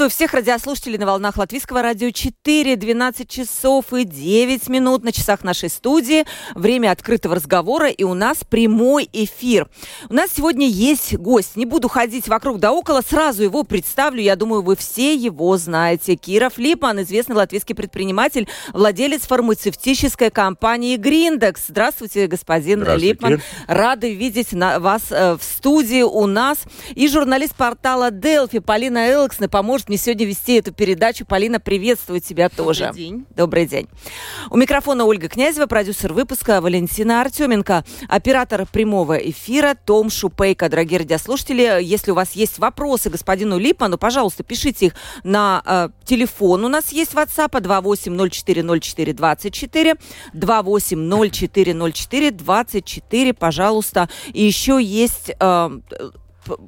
Приветствую всех радиослушателей на волнах Латвийского радио 4. 12 часов и 9 минут на часах нашей студии. Время открытого разговора и у нас прямой эфир. У нас сегодня есть гость. Не буду ходить вокруг да около, сразу его представлю. Я думаю, вы все его знаете. Киров Липман, известный латвийский предприниматель, владелец фармацевтической компании Гриндекс. Здравствуйте, господин Здравствуйте. Липман. Рады видеть на вас э, в студии у нас. И журналист портала Делфи Полина Элксна поможет мне сегодня вести эту передачу. Полина, приветствую тебя тоже. Добрый день. Добрый день. У микрофона Ольга Князева, продюсер выпуска Валентина Артеменко, оператор прямого эфира Том Шупейко. Дорогие радиослушатели, если у вас есть вопросы господину Липману, пожалуйста, пишите их на э, телефон. У нас есть WhatsApp 28040424, 28040424, пожалуйста. И еще есть э,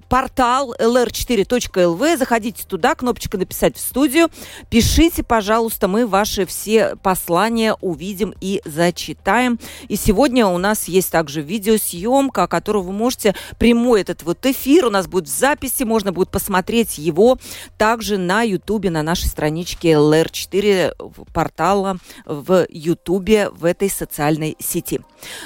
портал lr4.lv. Заходите туда, кнопочка «Написать в студию». Пишите, пожалуйста, мы ваши все послания увидим и зачитаем. И сегодня у нас есть также видеосъемка, которую вы можете, прямой этот вот эфир у нас будет в записи, можно будет посмотреть его также на ютубе, на нашей страничке LR4 портала в ютубе в этой социальной сети.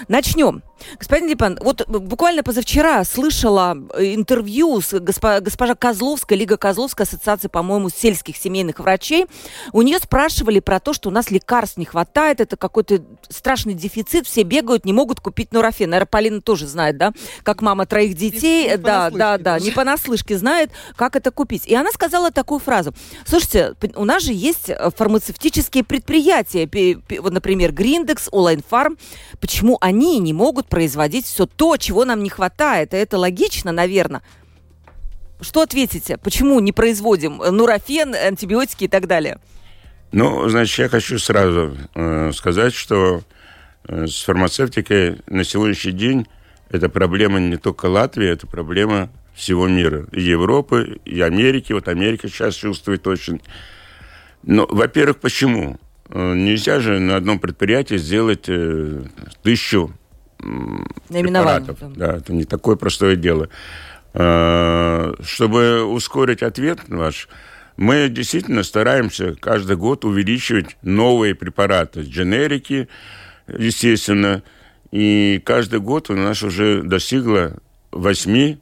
Начнем. Господин Липан, вот буквально позавчера слышала э, интервью с госпо, госпожа Козловская, Лига Козловская, ассоциация, по-моему, сельских семейных врачей. У нее спрашивали про то, что у нас лекарств не хватает, это какой-то страшный дефицит, все бегают, не могут купить нурофен. Наверное, Полина тоже знает, да, как мама троих детей, не да, да, да, не понаслышке знает, как это купить. И она сказала такую фразу. Слушайте, у нас же есть э, фармацевтические предприятия, вот, например, Гриндекс, Олайн Фарм. Почему они не могут производить все то, чего нам не хватает? И это логично, наверное. Что ответите? Почему не производим нурофен, антибиотики и так далее? Ну, значит, я хочу сразу э, сказать, что э, с фармацевтикой на сегодняшний день это проблема не только Латвии, это проблема всего мира. И Европы, и Америки. Вот Америка сейчас чувствует очень. Но, во-первых, почему? Э, нельзя же на одном предприятии сделать э, тысячу препаратов. Да, это не такое простое дело. Э, чтобы ускорить ответ ваш, мы действительно стараемся каждый год увеличивать новые препараты, дженерики, естественно, и каждый год у нас уже достигло 8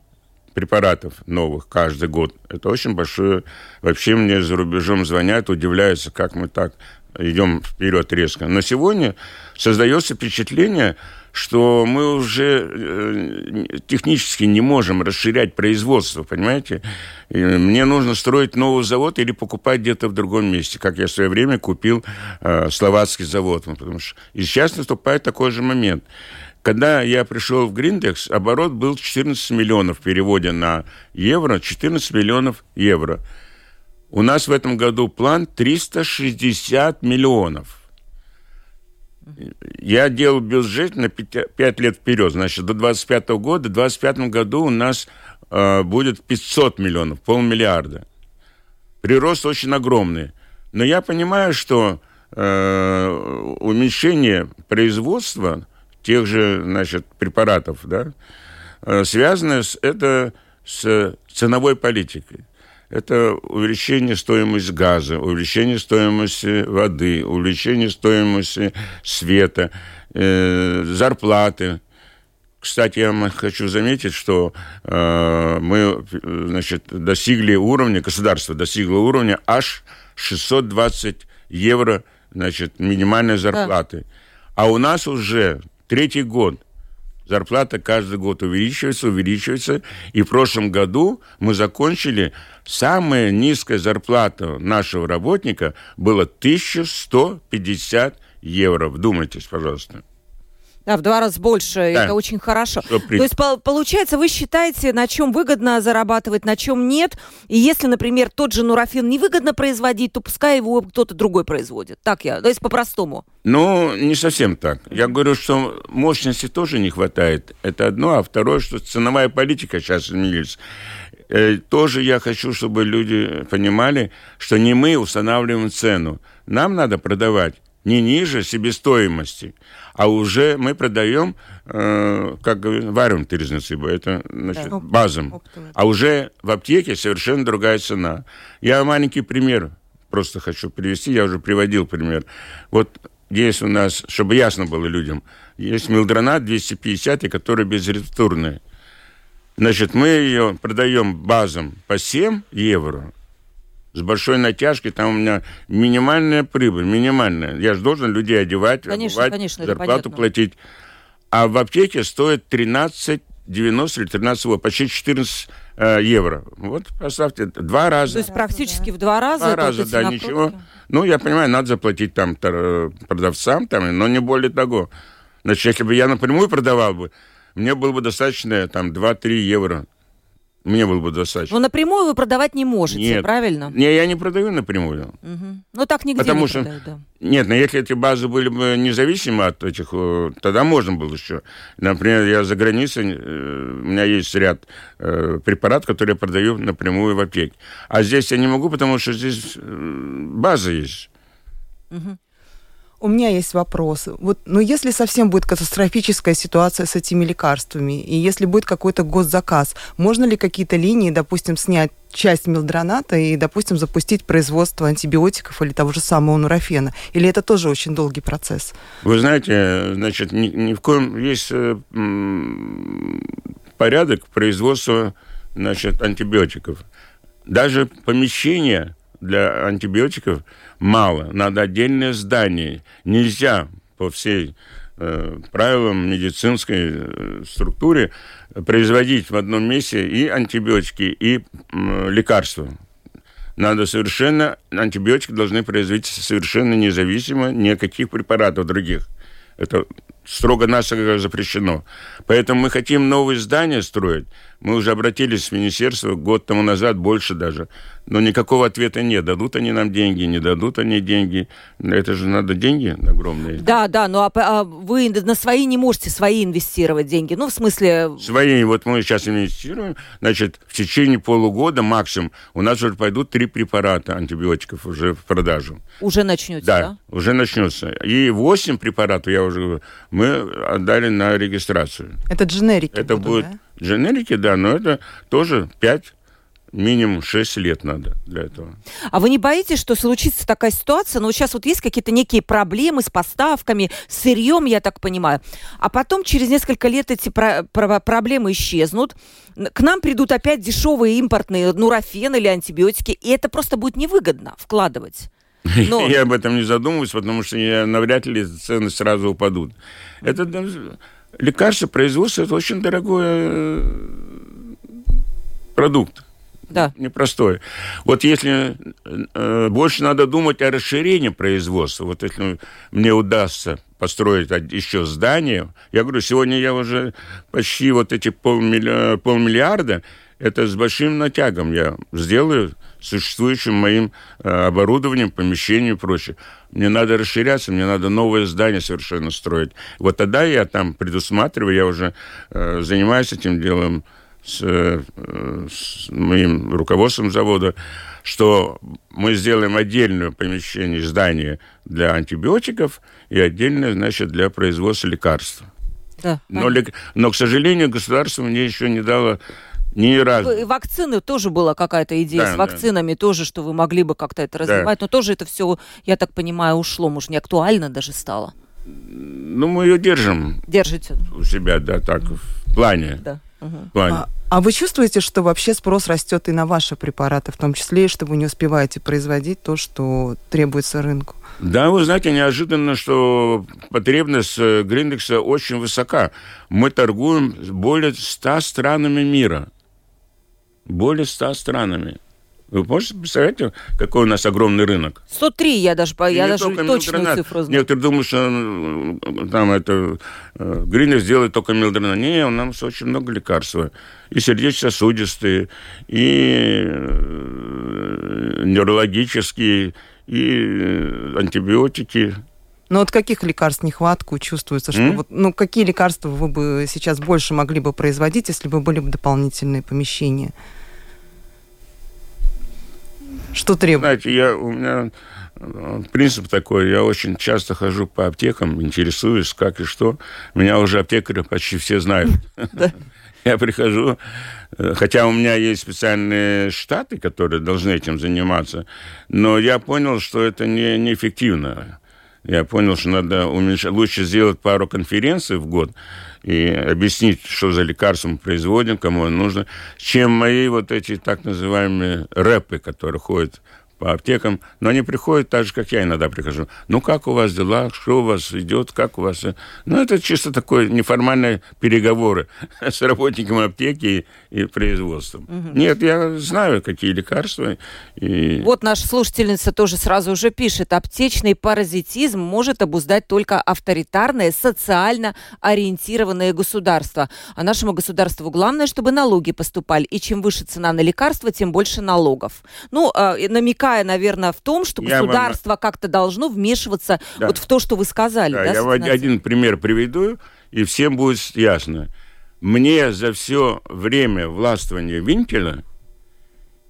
препаратов новых каждый год. Это очень большое. Вообще мне за рубежом звонят, удивляются, как мы так идем вперед резко. Но сегодня создается впечатление, что мы уже э, технически не можем расширять производство, понимаете? И мне нужно строить новый завод или покупать где-то в другом месте, как я в свое время купил э, словацкий завод. Потому что и сейчас наступает такой же момент. Когда я пришел в Гриндекс, оборот был 14 миллионов в переводе на евро, 14 миллионов евро. У нас в этом году план 360 миллионов. Я делал бюджет на 5 лет вперед, значит, до 25 года. В 25 году у нас э, будет 500 миллионов, полмиллиарда. Прирост очень огромный. Но я понимаю, что э, уменьшение производства тех же, значит, препаратов, да, э, связано с, это с ценовой политикой это увеличение стоимости газа, увеличение стоимости воды, увеличение стоимости света, э, зарплаты. Кстати, я хочу заметить, что э, мы значит, достигли уровня, государство достигло уровня аж 620 евро значит, минимальной зарплаты. Да. А у нас уже третий год Зарплата каждый год увеличивается, увеличивается. И в прошлом году мы закончили, самая низкая зарплата нашего работника была 1150 евро. Вдумайтесь, пожалуйста. Да, в два раза больше. Да. Это очень хорошо. При... То есть, по получается, вы считаете, на чем выгодно зарабатывать, на чем нет. И если, например, тот же нурофен невыгодно производить, то пускай его кто-то другой производит. Так я, то есть по-простому. Ну, не совсем так. Я говорю, что мощности тоже не хватает. Это одно. А второе, что ценовая политика сейчас изменилась. Э, тоже я хочу, чтобы люди понимали, что не мы устанавливаем цену. Нам надо продавать не ниже себестоимости, а уже мы продаем, э, как варим тырзницы, это значит, да. базом. А уже в аптеке совершенно другая цена. Я маленький пример просто хочу привести, я уже приводил пример. Вот есть у нас, чтобы ясно было людям, есть милдронат 250, который безрецептурный. Значит, мы ее продаем базом по 7 евро, с большой натяжкой, там у меня минимальная прибыль, минимальная. Я же должен людей одевать, конечно, обувать, конечно, зарплату платить. А в аптеке стоит 13 90 или 13, почти 14 э, евро. Вот, поставьте, два раза. То есть практически в два раза? Два раза, да, ничего. Ну, я понимаю, надо заплатить там продавцам, там, но не более того. Значит, если бы я напрямую продавал бы, мне было бы достаточно там 2-3 евро мне было бы достаточно. Но напрямую вы продавать не можете, нет, правильно? Не, я не продаю напрямую. Угу. Ну так нигде Потому не что, продают, да. Нет, но если эти базы были бы независимы от этих, э, тогда можно было еще. Например, я за границей, э, у меня есть ряд э, препаратов, которые я продаю напрямую в аптеке. А здесь я не могу, потому что здесь база есть. Угу. У меня есть вопрос. Вот, ну, если совсем будет катастрофическая ситуация с этими лекарствами, и если будет какой-то госзаказ, можно ли какие-то линии, допустим, снять часть мелдроната и, допустим, запустить производство антибиотиков или того же самого нурофена? Или это тоже очень долгий процесс? Вы знаете, значит, ни, ни в коем есть э, порядок производства значит, антибиотиков. Даже помещение для антибиотиков мало. Надо отдельное здание. Нельзя по всей э, правилам медицинской э, структуре производить в одном месте и антибиотики, и э, лекарства. Надо совершенно, антибиотики должны производиться совершенно независимо ни от каких препаратов других. Это строго-настрого запрещено. Поэтому мы хотим новые здания строить. Мы уже обратились в министерство год тому назад, больше даже. Но никакого ответа нет. Дадут они нам деньги, не дадут они деньги. Это же надо деньги огромные. Да, да, но а, а вы на свои не можете свои инвестировать деньги. Ну, в смысле... Свои. Вот мы сейчас инвестируем. Значит, в течение полугода максимум у нас уже пойдут три препарата антибиотиков уже в продажу. Уже начнется, да? Да, уже начнется. И восемь препаратов, я уже мы отдали на регистрацию. Это дженерики Это будут, да? Дженерики, да, но это тоже пять минимум 6 лет надо для этого. А вы не боитесь, что случится такая ситуация? Ну, сейчас вот есть какие-то некие проблемы с поставками, с сырьем, я так понимаю. А потом через несколько лет эти про- про- проблемы исчезнут. К нам придут опять дешевые импортные нурофен или антибиотики, и это просто будет невыгодно вкладывать. Но... Я об этом не задумываюсь, потому что я, навряд ли цены сразу упадут. Это лекарство, производство, это очень дорогой э, продукт. Да. Непростой. Вот если э, больше надо думать о расширении производства, вот если мне удастся построить еще здание, я говорю, сегодня я уже почти вот эти полмиллиарда, полмиллиарда это с большим натягом я сделаю существующим моим э, оборудованием, помещением и прочее. Мне надо расширяться, мне надо новое здание совершенно строить. Вот тогда я там предусматриваю, я уже э, занимаюсь этим делом с, э, с моим руководством завода, что мы сделаем отдельное помещение, здание для антибиотиков и отдельное, значит, для производства лекарств. Да, но, но, к сожалению, государство мне еще не дало ни разу. Вакцины тоже была какая-то идея да, с вакцинами да. тоже, что вы могли бы как-то это развивать, да. но тоже это все, я так понимаю, ушло, может, не актуально даже стало. Ну, мы ее держим. Держите. У себя, да, так, в плане. Да. Угу. В плане. А, а вы чувствуете, что вообще спрос растет и на ваши препараты, в том числе, и что вы не успеваете производить то, что требуется рынку? Да, вы знаете, неожиданно, что потребность э, Гриндекса очень высока. Мы торгуем более 100 странами мира более ста странами. Вы можете представить, какой у нас огромный рынок? 103, я даже, и я даже точную цифру знаю. Некоторые думают, что э, там это э, Гринер сделает только мелдронат. Не, у нас очень много лекарств. И сердечно-сосудистые, и э, неврологические, и антибиотики. Но от каких лекарств нехватку чувствуется? Что вот, ну, какие лекарства вы бы сейчас больше могли бы производить, если бы были бы дополнительные помещения? Что требуется? Знаете, я, у меня э, принцип такой, я очень часто хожу по аптекам, интересуюсь, как и что. Меня уже аптекари почти все знают. Я прихожу, э, хотя у меня есть специальные штаты, которые должны этим заниматься, но я понял, что это не, неэффективно. Я понял, что надо уменьшать, лучше сделать пару конференций в год и объяснить, что за лекарство мы производим, кому оно нужно, чем мои вот эти так называемые рэпы, которые ходят по аптекам, но они приходят так же, как я иногда прихожу. Ну, как у вас дела, что у вас идет, как у вас... Ну, это чисто такое неформальные переговоры с работниками аптеки и, и производством. Угу. Нет, я знаю, какие лекарства. И... Вот наша слушательница тоже сразу уже пишет, аптечный паразитизм может обуздать только авторитарное, социально ориентированное государство. А нашему государству главное, чтобы налоги поступали. И чем выше цена на лекарства, тем больше налогов. Ну, э, намекая, наверное, в том, что я государство вам... как-то должно вмешиваться да. вот в то, что вы сказали. Да, да, я вам один пример приведу, и всем будет ясно. Мне за все время властвования Винкеля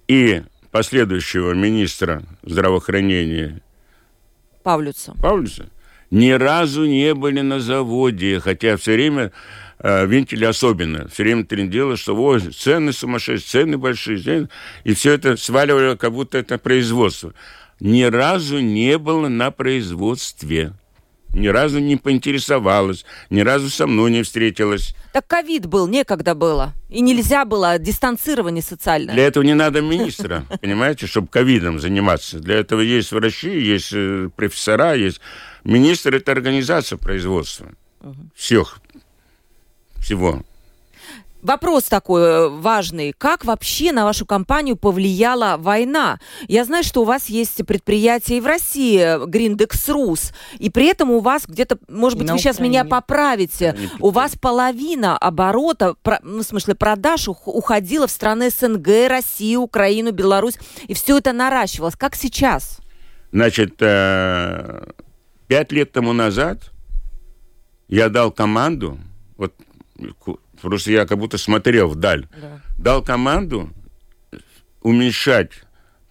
и последующего министра здравоохранения Павлюца. Павлюца ни разу не были на заводе, хотя все время вентили особенно. Все время трендило, что ой, цены сумасшедшие, цены большие, цены, и все это сваливали, как будто это производство. Ни разу не было на производстве. Ни разу не поинтересовалась, ни разу со мной не встретилась. Так ковид был, некогда было. И нельзя было дистанцирование социальное. Для этого не надо министра, понимаете, чтобы ковидом заниматься. Для этого есть врачи, есть э, профессора, есть... Министр – это организация производства. Всех всего. Вопрос такой э, важный. Как вообще на вашу компанию повлияла война? Я знаю, что у вас есть предприятие и в России, Гриндекс Рус, и при этом у вас где-то, может быть, на вы Украине. сейчас меня поправите, у вас половина оборота, ну, в смысле продаж уходила в страны СНГ, Россию, Украину, Беларусь, и все это наращивалось. Как сейчас? Значит, э, пять лет тому назад я дал команду, вот Просто я как будто смотрел вдаль. Да. Дал команду уменьшать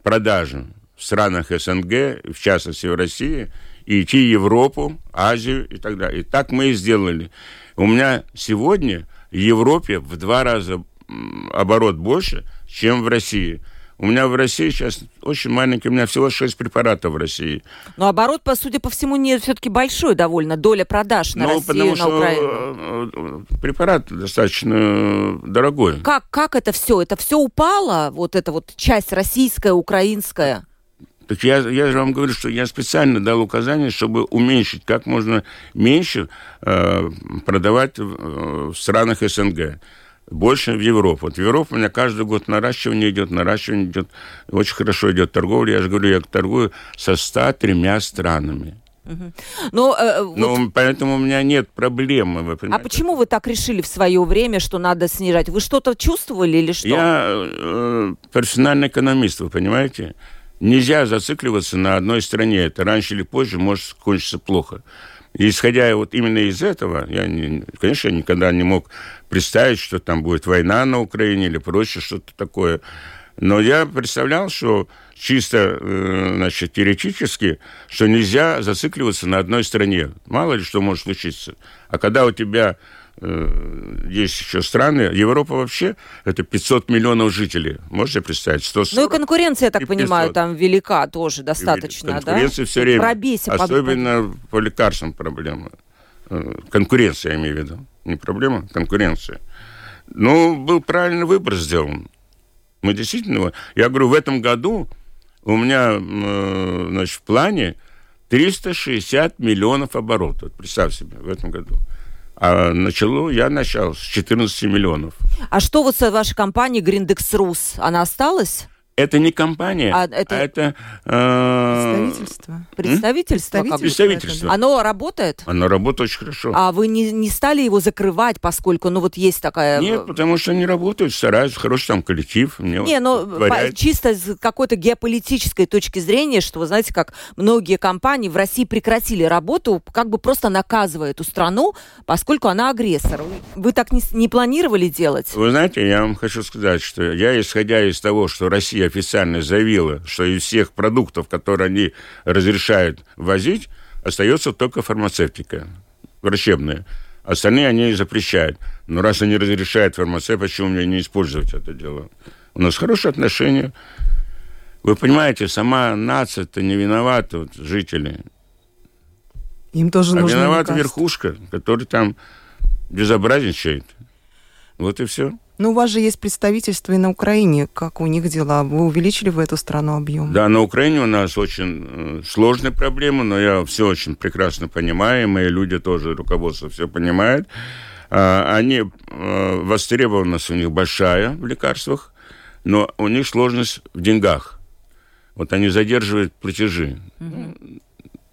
продажи в странах СНГ, в частности в России, и идти в Европу, Азию и так далее. И так мы и сделали. У меня сегодня в Европе в два раза оборот больше, чем в России. У меня в России сейчас очень маленький, у меня всего 6 препаратов в России. Но оборот, по сути, по всему, не все-таки большой довольно, доля продаж на ну, Россию, потому на что Украину. Э, препарат достаточно дорогой. Как, как это все? Это все упало, вот эта вот часть российская, украинская? Так я, я же вам говорю, что я специально дал указание, чтобы уменьшить как можно меньше э, продавать в, э, в странах СНГ больше в Европу. Вот в Европу у меня каждый год наращивание идет, наращивание идет. Очень хорошо идет торговля. Я же говорю, я торгую со 103 странами. Угу. Но, э, Но вот... поэтому у меня нет проблемы. Вы а почему вы так решили в свое время, что надо снижать? Вы что-то чувствовали или что? Я э, профессиональный экономист, вы понимаете? Нельзя зацикливаться на одной стране. Это раньше или позже может кончиться плохо. И исходя вот именно из этого, я, не, конечно, никогда не мог представить, что там будет война на Украине или прочее, что-то такое. Но я представлял, что чисто, э, значит, теоретически, что нельзя зацикливаться на одной стране. Мало ли что может случиться. А когда у тебя Э, есть еще страны. Европа вообще это 500 миллионов жителей. Можете представить? 140 ну и конкуренция, я так понимаю, там велика тоже достаточно, конкуренция да? Конкуренция все время. Пробейся Особенно под... по лекарствам проблема. Э, конкуренция, я имею в виду. Не проблема, конкуренция. Ну, был правильный выбор сделан. Мы действительно... Я говорю, в этом году у меня, э, значит, в плане 360 миллионов оборотов. Представь себе, в этом году. А начало, я начал с 14 миллионов. А что вот с вашей компанией Гриндекс Рус? Она осталась? Это не компания, А а это- это... э, Представительство. Представительство? как? Представитель. Представительство. Оно работает? Оно работает очень хорошо. А вы не, не стали его закрывать, поскольку, ну, вот есть такая... Нет, потому что они работают, стараются, хороший там коллектив. Мне Не, вот ну, говорят. по- чисто с какой-то геополитической точки зрения, что, вы знаете, как многие компании в России прекратили работу, как бы просто наказывая эту страну, поскольку она агрессор. Вы- так не, не планировали делать? Вы знаете, я вам хочу сказать, что я, исходя из того, что Россия официально заявила, что из всех продуктов, которые они разрешают возить, остается только фармацевтика, врачебная. Остальные они запрещают. Но раз они разрешают фармацевт, почему мне не использовать это дело? У нас хорошие отношения. Вы понимаете, сама нация-то не виновата, вот, жители. Им тоже А нужно виновата верхушка, который там безобразничает. Вот и все. Ну, у вас же есть представительство и на Украине. Как у них дела? Вы увеличили в эту страну объем? Да, на Украине у нас очень э, сложные проблемы, но я все очень прекрасно понимаю, и мои люди тоже, руководство все понимает. А, Они, э, востребованность у них большая в лекарствах, но у них сложность в деньгах. Вот они задерживают платежи.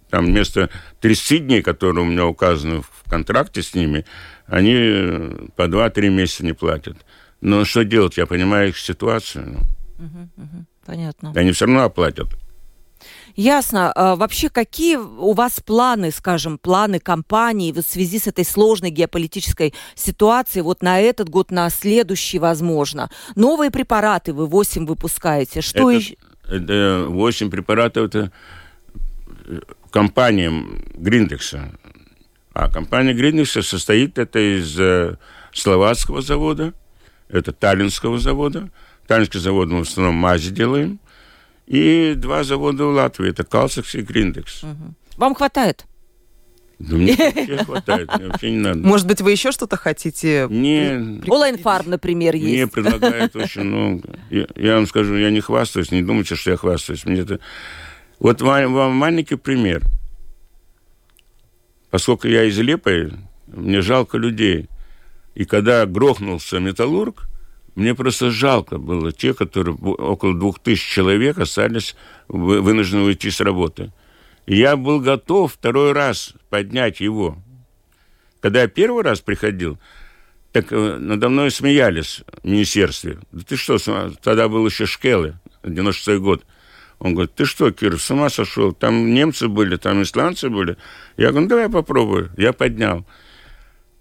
Там вместо 30 дней, которые у меня указаны в контракте с ними, они э, по 2-3 месяца не платят. Но что делать? Я понимаю их ситуацию. Понятно. Они все равно оплатят. Ясно. А вообще, какие у вас планы, скажем, планы компании вот в связи с этой сложной геополитической ситуацией вот на этот год, на следующий, возможно? Новые препараты вы 8 выпускаете. Что это, еще? это 8 препаратов, это э, компания Гриндекса. А компания Гриндекса состоит это из э, словацкого завода, это таллинского завода. Таллинский завод мы в основном мази делаем. И два завода в Латвии, это Калсакс и Гриндекс. Вам хватает? Да мне вообще хватает, мне вообще не надо. Может быть, вы еще что-то хотите? Мне, Олайнфарм, например, мне есть. предлагают очень много. Я, я вам скажу, я не хвастаюсь, не думайте, что я хвастаюсь. Мне это... Вот вам, вам маленький пример. Поскольку я из Лепой, мне жалко людей. И когда грохнулся металлург, мне просто жалко было тех, которые около двух тысяч человек остались вы- вынуждены уйти с работы. И я был готов второй раз поднять его. Когда я первый раз приходил, так э, надо мной смеялись в министерстве. Да ты что, тогда был еще Шкелы, 96 год. Он говорит, ты что, Кир, с ума сошел? Там немцы были, там исландцы были. Я говорю, ну давай попробую. Я поднял.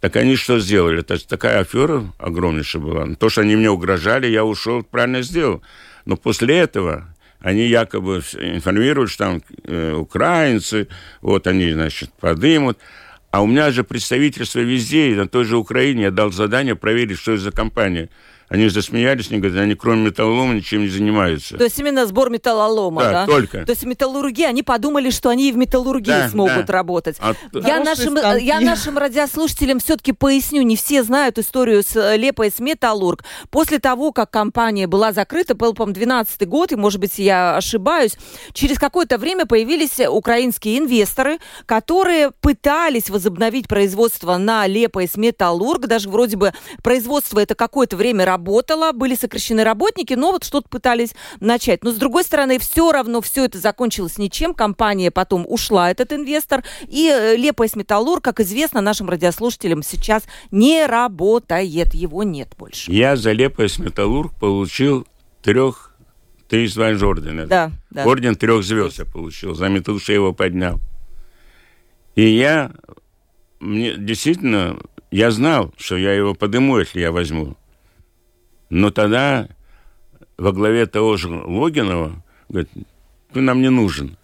Так они что сделали? Это такая афера огромнейшая была. То, что они мне угрожали, я ушел, правильно сделал. Но после этого они якобы информируют, что там э, украинцы, вот они, значит, подымут. А у меня же представительство везде, на той же Украине я дал задание проверить, что это за компания. Они засмеялись, они говорят, они кроме металлолома ничем не занимаются. То есть именно сбор металлолома, Да, да? только. То есть металлургия, они подумали, что они и в металлургии Да, смогут да. работать. А т- Я нашим, станки. я нашим радиослушателям все-таки поясню, не все знают историю с э, Лепой с Металлург. После того, как компания была закрыта, был, по 12 год, и, может быть, я ошибаюсь, через какое-то время появились украинские инвесторы, которые пытались возобновить производство на Лепой с Металлург. Даже вроде бы производство это какое-то время работало, были сокращены работники, но вот что-то пытались начать. Но, с другой стороны, все равно все это закончилось ничем. Компания потом ушла, этот инвестор. И э, Лепойс Металлург, как известно нашим радиослушателям, сейчас не работает. Его нет больше. Я за Лепойс Металлург получил трех, три звания ордена. Да, да. Орден трех звезд я получил, за металл, что его поднял. И я, мне действительно, я знал, что я его подыму, если я возьму. Но тогда во главе того же Логинова говорит, ты нам не нужен.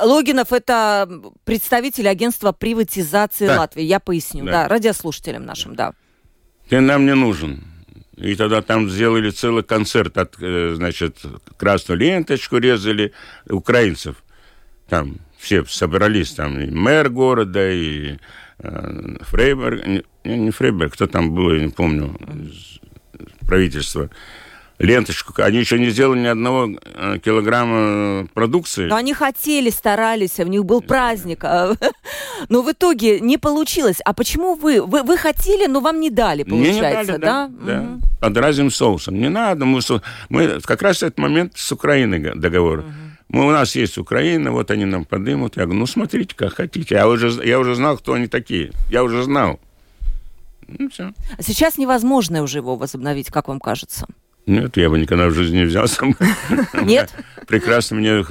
Логинов – это представитель агентства приватизации Да. Латвии. Я поясню, да. Да. радиослушателям нашим, да. Ты нам не нужен. И тогда там сделали целый концерт, от, э, значит, красную ленточку резали украинцев. Там все собрались, там и мэр города, и э, Фрейберг, не, не Фрейберг, кто там был, я не помню, из правительства. Ленточку, они еще не сделали ни одного э, килограмма продукции. Но они хотели, старались, у них был праздник. а, Но в итоге не получилось. А почему вы? Вы, вы хотели, но вам не дали, Мне не получается, дали, да? да. Мгм. под разным соусом. Не надо, мы, мы как раз этот момент с Украиной договор. Угу. Мы, у нас есть Украина, вот они нам подымут. Я говорю, ну, смотрите, как хотите. Я уже, я уже знал, кто они такие. Я уже знал. Ну, все. А сейчас невозможно уже его возобновить, как вам кажется? Нет, я бы никогда в жизни не взялся. Нет? Прекрасно, мне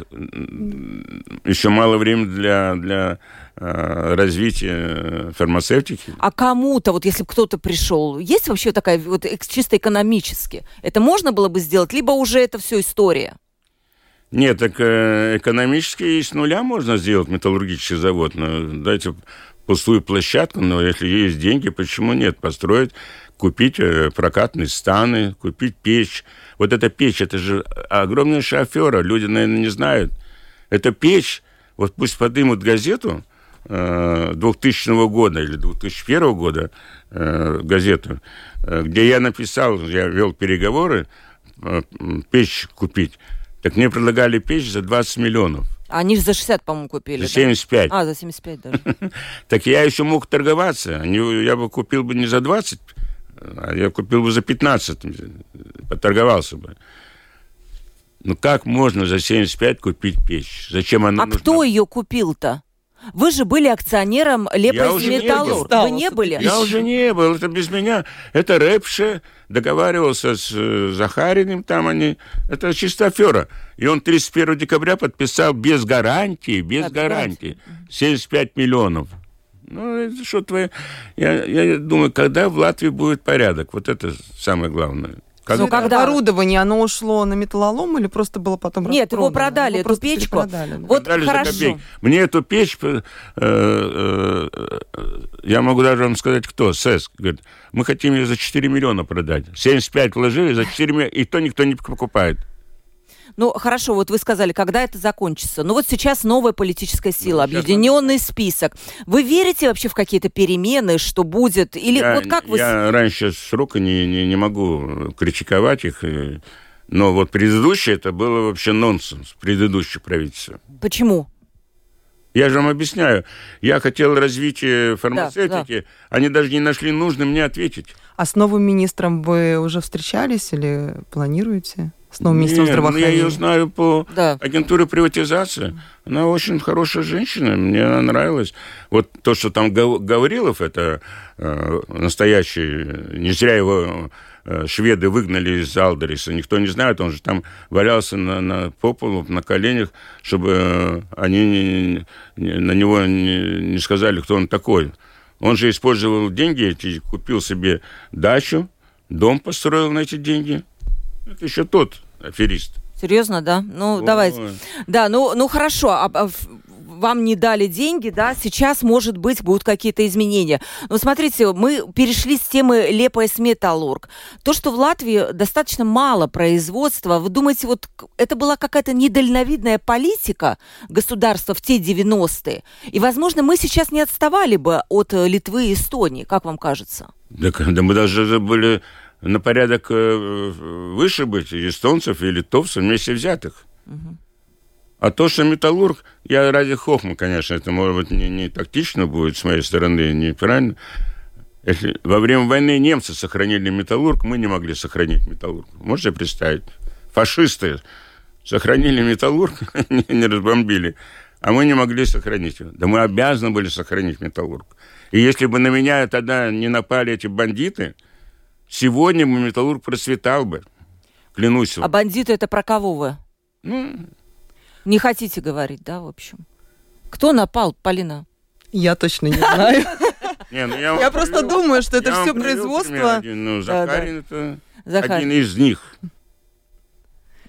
еще мало времени для, для э, развития фармацевтики. А кому-то, вот если бы кто-то пришел, есть вообще такая, вот чисто экономически, это можно было бы сделать, либо уже это все история? Нет, так э, экономически с нуля можно сделать металлургический завод. Но дайте пустую площадку, но если есть деньги, почему нет? Построить купить э, прокатные станы, купить печь. Вот эта печь, это же огромная шофера, люди, наверное, не знают. Это печь, вот пусть подымут газету 2000 э, года или 2001 года, э, газету, где я написал, я вел переговоры, печь купить. Так мне предлагали печь за 20 миллионов. Они же за 60, по-моему, купили. За 75. Да? А, за 75 даже. Так я еще мог торговаться. Я бы купил бы не за 20 а я купил бы за 15, поторговался бы. Ну как можно за 75 купить печь? Зачем она А нужна? кто ее купил-то? Вы же были акционером Лепроизметаллург. Вы не были? Я уже не был. Это без меня. Это Рэпше договаривался с э, Захариным, там они. Это чисто афера. И он 31 декабря подписал без гарантии, без да, гарантии, 75 миллионов. Ну, это что твое... Я, я думаю, когда в Латвии будет порядок? Вот это самое главное. Как... Ну, когда оборудование, оно ушло на металлолом или просто было потом Нет, его продали, его эту печку. Да. Вот продали хорошо. Мне эту печь, э, э, я могу даже вам сказать, кто, СЭС, говорит, мы хотим ее за 4 миллиона продать. 75 вложили, за 4 миллиона, и то никто не покупает. Ну, хорошо, вот вы сказали, когда это закончится. Ну, вот сейчас новая политическая сила, ну, объединенный сейчас... список. Вы верите вообще в какие-то перемены, что будет? Или я, вот как вы... Я раньше срока не, не, не могу критиковать их, но вот предыдущее, это было вообще нонсенс, предыдущее правительство. Почему? Я же вам объясняю. Я хотел развития фармацевтики. Да, да. Они даже не нашли нужным мне ответить. А с новым министром вы уже встречались или планируете? С новым министром здравоохранения? Ну, я ее знаю по да. агентуре приватизации. Она очень хорошая женщина, мне она нравилась. Вот то, что там Гаврилов, это э, настоящий, не зря его э, шведы выгнали из Алдериса, никто не знает, он же там валялся на, на по полу, на коленях, чтобы э, они не, не, на него не, не сказали, кто он такой. Он же использовал деньги эти, купил себе дачу, дом построил на эти деньги – это еще тот аферист. Серьезно, да? Ну, О, давайте. Да, ну, ну хорошо. А, а, вам не дали деньги, да, сейчас, может быть, будут какие-то изменения. Но смотрите, мы перешли с темы Лепоэс Металлург. То, что в Латвии достаточно мало производства, вы думаете, вот это была какая-то недальновидная политика государства в те 90-е? И, возможно, мы сейчас не отставали бы от Литвы и Эстонии, как вам кажется? Да, да мы даже были на порядок э, выше быть эстонцев и литовцев вместе взятых. А то, что металлург, я ради хохма, конечно, это, может быть, не, не тактично будет с моей стороны, неправильно. Если во время войны немцы сохранили металлург, мы не могли сохранить металлург. Можете представить? Фашисты сохранили металлург, не разбомбили, а мы не могли сохранить его. Да мы обязаны были сохранить металлург. И если бы на меня тогда не напали эти бандиты, Сегодня бы металлург процветал бы. Клянусь вам. А бандиты это про кого вы? Ну... Не хотите говорить, да, в общем? Кто напал, Полина? Я точно не знаю. Ну я просто думаю, что это все производство. Ну, Захарин это один из них.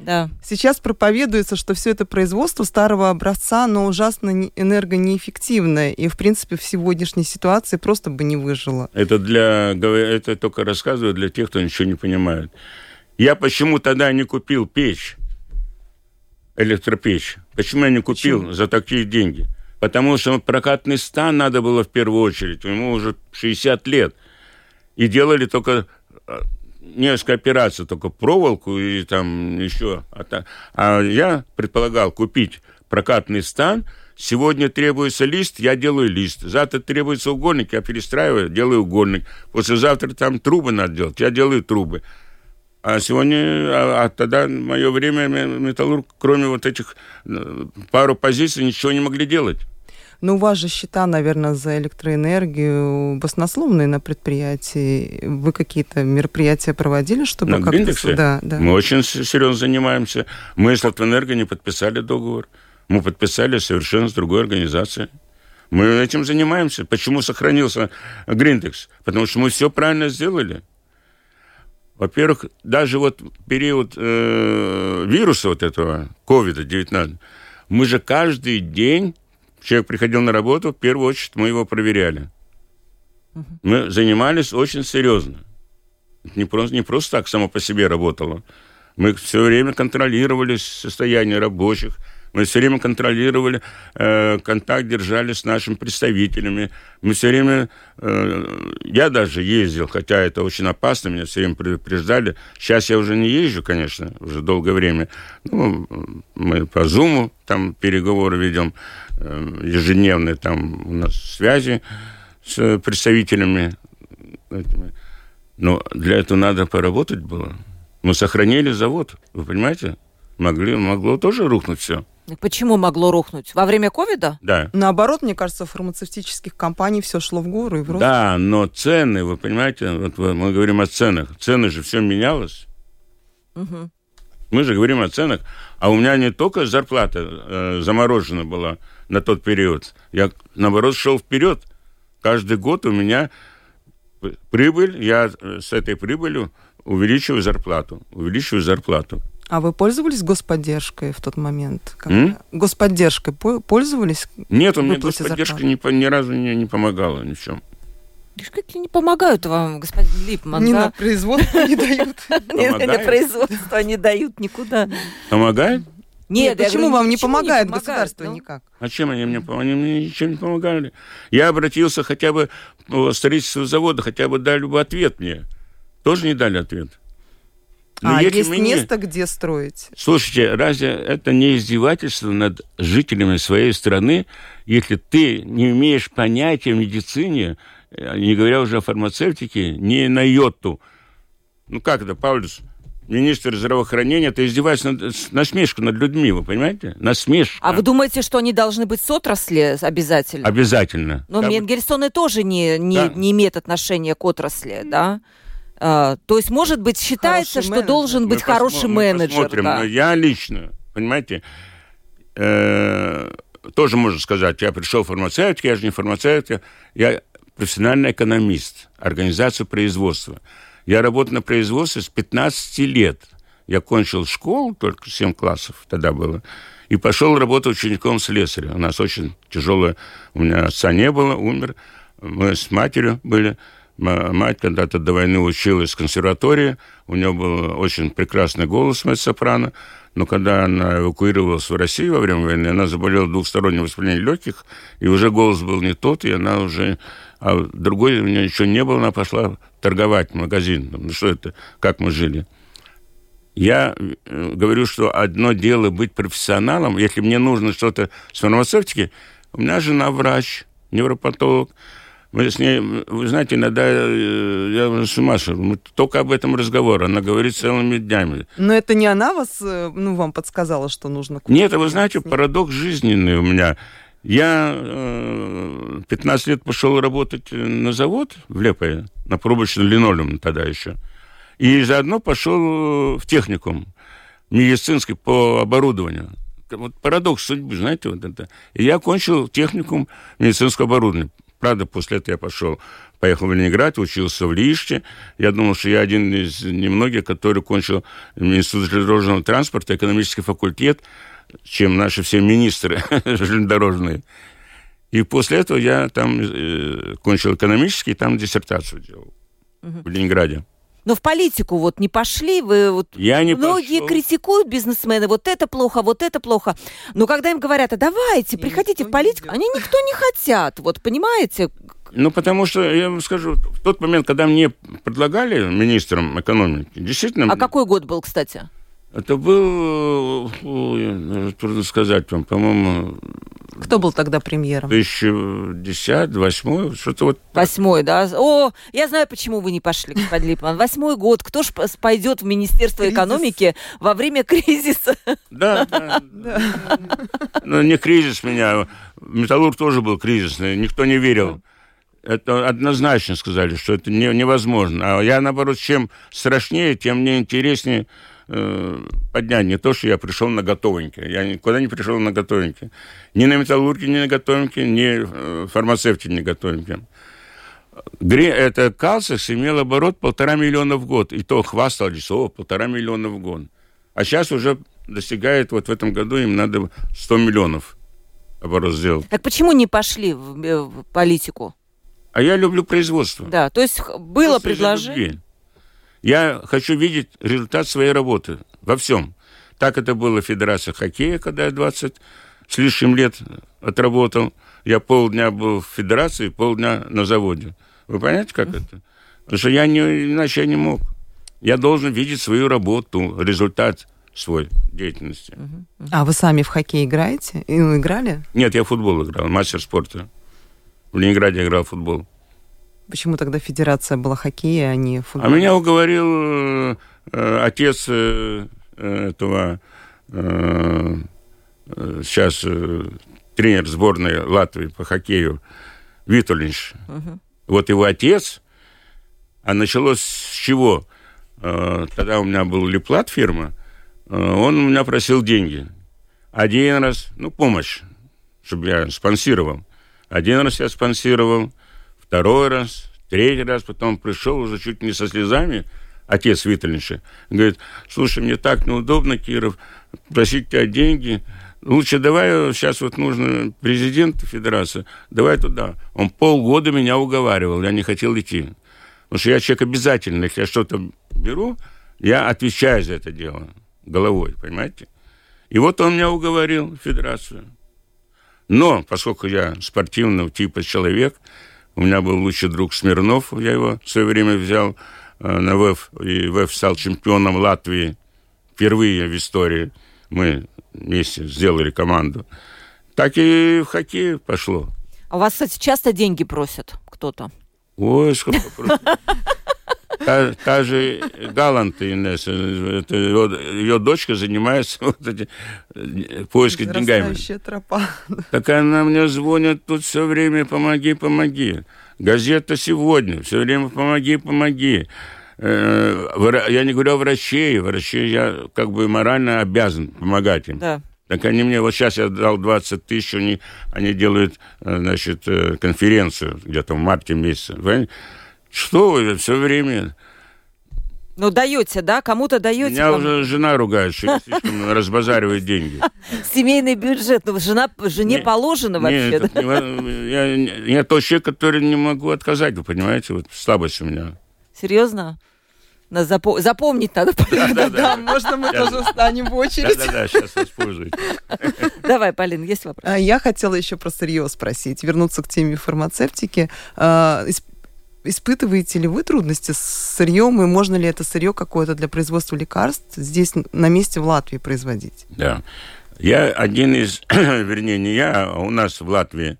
Да. Сейчас проповедуется, что все это производство старого образца, но ужасно энергонеэффективное. И, в принципе, в сегодняшней ситуации просто бы не выжило. Это, для, это только рассказываю для тех, кто ничего не понимает. Я почему тогда не купил печь, электропечь? Почему я не купил почему? за такие деньги? Потому что прокатный стан надо было в первую очередь. Ему уже 60 лет. И делали только а, несколько операций, только проволоку и там еще. А, а я предполагал купить прокатный стан. Сегодня требуется лист, я делаю лист. Завтра требуется угольник, я перестраиваю, делаю угольник. Послезавтра там трубы надо делать, я делаю трубы. А сегодня, а, а тогда мое время металлург, кроме вот этих э, пару позиций, ничего не могли делать. Ну, у вас же счета, наверное, за электроэнергию баснословные на предприятии. Вы какие-то мероприятия проводили, чтобы на как-то... Да, да. Мы очень серьезно занимаемся. Мы с Латвэнерго не подписали договор. Мы подписали совершенно с другой организацией. Мы этим занимаемся. Почему сохранился Гриндекс? Потому что мы все правильно сделали. Во-первых, даже вот период э, вируса вот этого, ковида-19, мы же каждый день, человек приходил на работу, в первую очередь мы его проверяли. Угу. Мы занимались очень серьезно. Не просто, не просто так само по себе работало. Мы все время контролировали состояние рабочих, мы все время контролировали, э, контакт держали с нашими представителями. Мы все время... Э, я даже ездил, хотя это очень опасно, меня все время предупреждали. Сейчас я уже не езжу, конечно, уже долгое время. Ну, мы по Зуму там переговоры ведем, ежедневные там у нас связи с представителями. Но для этого надо поработать было. Мы сохранили завод, вы понимаете? Могли, могло тоже рухнуть все. Почему могло рухнуть? Во время ковида? Да. Наоборот, мне кажется, фармацевтических компаний все шло в гору и в рост. Да, но цены, вы понимаете, вот мы говорим о ценах. Цены же все менялось. Угу. Мы же говорим о ценах. А у меня не только зарплата э, заморожена была на тот период. Я, наоборот, шел вперед. Каждый год у меня прибыль, я с этой прибылью увеличиваю зарплату, увеличиваю зарплату. А вы пользовались господдержкой в тот момент? Когда... Господдержкой пользовались? Нет, у меня господдержка ни, ни разу не, не помогала ни в чем. Как не помогают вам, господин Липман, Не да? на производство не дают. Не на производство не дают никуда. Помогает? Нет, почему вам не помогает государство ну? никак? А чем они мне помогали? Они мне ничем не помогали. Я обратился хотя бы в строительство завода, хотя бы дали бы ответ мне. Тоже не дали ответ. Но а есть мы место, где строить? Слушайте, разве это не издевательство над жителями своей страны, если ты не имеешь понятия в медицине, э, не говоря уже о фармацевтике, не на йоту? Ну как это, Паулюс? Министр здравоохранения, это издевается над, насмешку над людьми, вы понимаете? Насмешка. А вы думаете, что они должны быть с отрасли обязательно? Обязательно. Но да. Менгельсоны тоже не, не, да. не имеют отношения к отрасли, да? А, то есть, может быть, считается, хороший что менеджер. должен быть мы хороший посмо- менеджер. Мы посмотрим. Да. Я лично, понимаете, э- тоже можно сказать, я пришел в фармацевтику, я же не фармацевт, я профессиональный экономист, организация производства. Я работаю на производстве с 15 лет. Я кончил школу, только 7 классов тогда было, и пошел работать учеником слесаря. У нас очень тяжелое... У меня отца не было, умер. Мы с матерью были Мать когда-то до войны училась в консерватории, у нее был очень прекрасный голос меццо-сопрано, но когда она эвакуировалась в Россию во время войны, она заболела двухсторонним воспалением легких, и уже голос был не тот, и она уже... А другой у нее ничего не было, она пошла торговать в магазин. Ну что это, как мы жили? Я э, говорю, что одно дело быть профессионалом, если мне нужно что-то с фармацевтики, у меня жена врач, невропатолог, мы с ней, вы знаете, иногда э, я с ума схожу. Мы только об этом разговор. Она говорит целыми днями. Но это не она вас, э, ну, вам подсказала, что нужно купить? Нет, вы знаете, парадокс жизненный у меня. Я э, 15 лет пошел работать на завод в Лепое, на пробочный линолеум тогда еще. И заодно пошел в техникум медицинский по оборудованию. Вот парадокс судьбы, знаете, вот это. И я окончил техникум медицинского оборудования. Правда, после этого я пошел, поехал в Ленинград, учился в Лиште. Я думал, что я один из немногих, который кончил Институт железнодорожного транспорта, экономический факультет, чем наши все министры железнодорожные. И после этого я там э, кончил экономический, там диссертацию делал угу. в Ленинграде. Но в политику вот не пошли, вы вот я не многие пошел. критикуют бизнесмены, вот это плохо, вот это плохо. Но когда им говорят, а давайте, приходите в политику, они никто не хотят, вот понимаете? Ну, потому что, я вам скажу, в тот момент, когда мне предлагали министром экономики, действительно... А какой год был, кстати? Это был, ой, трудно сказать вам, по-моему, Кто был тогда премьером? 2010, 2008, что-то вот... Восьмой, да? О, я знаю, почему вы не пошли, господин Липман. Восьмой год. Кто ж пойдет в Министерство Кризис. экономики во время кризиса? Да, да. Но не кризис меня. Металлург тоже был кризисный, никто не верил. Это однозначно сказали, что это не- невозможно. А я, наоборот, чем страшнее, тем мне интереснее э, поднять. Не то, что я пришел на готовенькое. Я никуда не пришел на готовенькое. Ни на металлурге, ни на готовенькое, ни э, фармацевте не готовенькое. Гре- это Калсекс имел оборот полтора миллиона в год. И то хвастались, о, полтора миллиона в год. А сейчас уже достигает, вот в этом году им надо 100 миллионов оборот сделать. Так почему не пошли в, э, в политику? А я люблю производство. Да, то есть было из-за предложение. Я хочу видеть результат своей работы во всем. Так это было в Федерации хоккея, когда я 20 с лишним лет отработал. Я полдня был в Федерации, полдня на заводе. Вы понимаете, как это? Потому что я не, иначе я не мог. Я должен видеть свою работу, результат свой деятельности. А вы сами в хоккей играете? И, Ну, играли? Нет, я в футбол играл, мастер спорта. В Ленинграде играл в футбол. Почему тогда федерация была хоккея, а не А футбол? меня уговорил э, э, отец э, э, этого э, э, сейчас э, тренер сборной Латвии по хоккею Витулинш. Вот его отец. А началось с чего? Э, тогда у меня был Леплат фирма. э, он у меня просил деньги. Один раз, ну, помощь, чтобы я спонсировал. Один раз я спонсировал, второй раз, третий раз, потом пришел уже чуть не со слезами, отец Витальевича, говорит, слушай, мне так неудобно, Киров, просить тебя деньги, лучше давай, сейчас вот нужно президент федерации, давай туда. Он полгода меня уговаривал, я не хотел идти. Потому что я человек обязательный, если я что-то беру, я отвечаю за это дело головой, понимаете? И вот он меня уговорил федерацию. Но, поскольку я спортивного типа человек, у меня был лучший друг Смирнов, я его в свое время взял э, на ВЭФ, и ВЭФ стал чемпионом Латвии впервые в истории. Мы вместе сделали команду. Так и в хоккей пошло. А у вас, кстати, часто деньги просят кто-то? Ой, сколько просто. Та, та же Галант Инесса, это ее, ее дочка занимается вот эти, э, поиском деньгами. Тропа. Так она мне звонит тут все время, помоги, помоги. Газета сегодня, все время помоги, помоги. Э, Я не говорю о врачей, врачей я как бы морально обязан помогать им. Да. Так они мне, вот сейчас я дал 20 тысяч, они, они делают, э, значит, конференцию где-то в марте месяце. Понимаете? Что вы все время? Ну, даете, да? Кому-то даете. Меня кому- уже жена ругает, что я слишком разбазариваю деньги. Семейный бюджет. Ну, жена, жене Не- положено вообще, Нет, да? нево- я, я тот человек, который не могу отказать, вы понимаете, вот слабость у меня. Серьезно? Нас запо- запомнить надо. Полина. Да, можно мы Да. тоже встанем в очередь? Да-да-да, сейчас воспользуйтесь. Давай, Полин, есть вопрос? А, Я хотела еще про сырье спросить, вернуться к теме фармацевтики. Исп- Испытываете ли вы трудности с сырьем, и можно ли это сырье какое-то для производства лекарств здесь на месте в Латвии производить? Да. Я один из, вернее, не я, а у нас в Латвии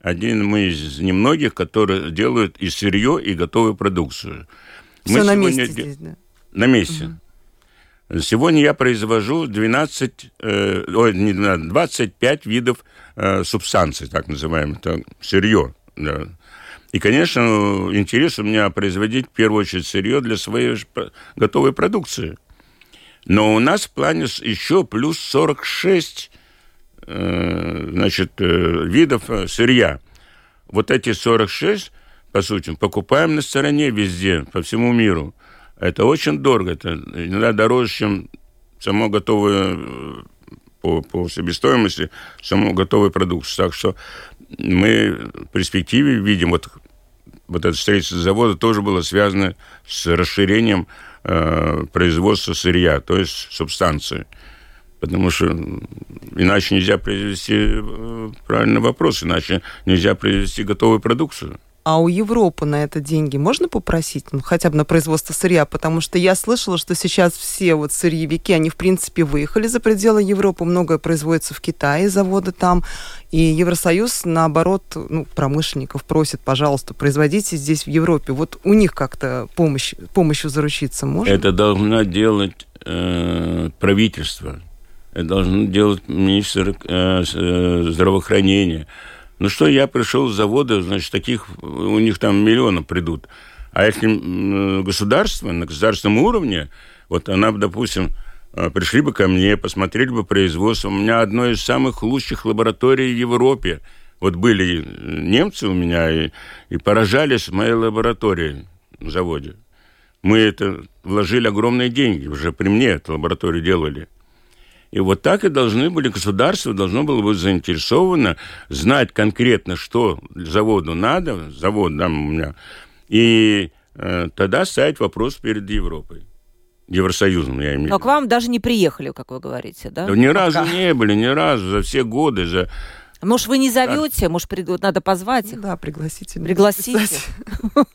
один мы из немногих, которые делают и сырье, и готовую продукцию. Мы Все на сегодня месте де- здесь, да? На месте. Сегодня я произвожу 12, э, ой, не 12, 25 видов э, субстанций, так называемых, это сырье. да. И, конечно, интерес у меня производить в первую очередь сырье для своей готовой продукции. Но у нас в плане еще плюс 46 э, значит, э, видов э, сырья. Вот эти 46, по сути, покупаем на стороне везде, по всему миру. Это очень дорого, это иногда дороже, чем само готовое э, по, по себестоимости, саму готовую продукцию. Так что мы в перспективе видим, вот, вот это строительство завода тоже было связано с расширением э, производства сырья, то есть субстанции. Потому что иначе нельзя произвести, э, правильный вопрос, иначе нельзя произвести готовую продукцию. А у Европы на это деньги можно попросить, ну, хотя бы на производство сырья? Потому что я слышала, что сейчас все вот сырьевики, они, в принципе, выехали за пределы Европы, многое производится в Китае, заводы там, и Евросоюз, наоборот, ну, промышленников просит, пожалуйста, производите здесь, в Европе. Вот у них как-то помощь, помощью заручиться можно? Это должно делать э, правительство, это должно делать министр э, э здравоохранения, ну что, я пришел с завода, значит, таких, у них там миллионы придут. А если государство на государственном уровне, вот она, допустим, э, пришли бы ко мне, посмотрели бы производство. У меня одно из самых лучших лабораторий в Европе. Вот были немцы у меня и, и поражались моей лабораторией в заводе. Мы это вложили огромные деньги, уже при мне эту лабораторию делали. И вот так и должны были, государство должно было быть заинтересовано знать конкретно, что заводу надо, завод там у меня, и э, тогда ставить вопрос перед Европой. Евросоюзом, я имею в виду. Но к вам даже не приехали, как вы говорите, да? да ни разу не были, ни разу, за все годы, за... Может, вы не зовете, может, придут, надо позвать их? Да, пригласите. Пригласите.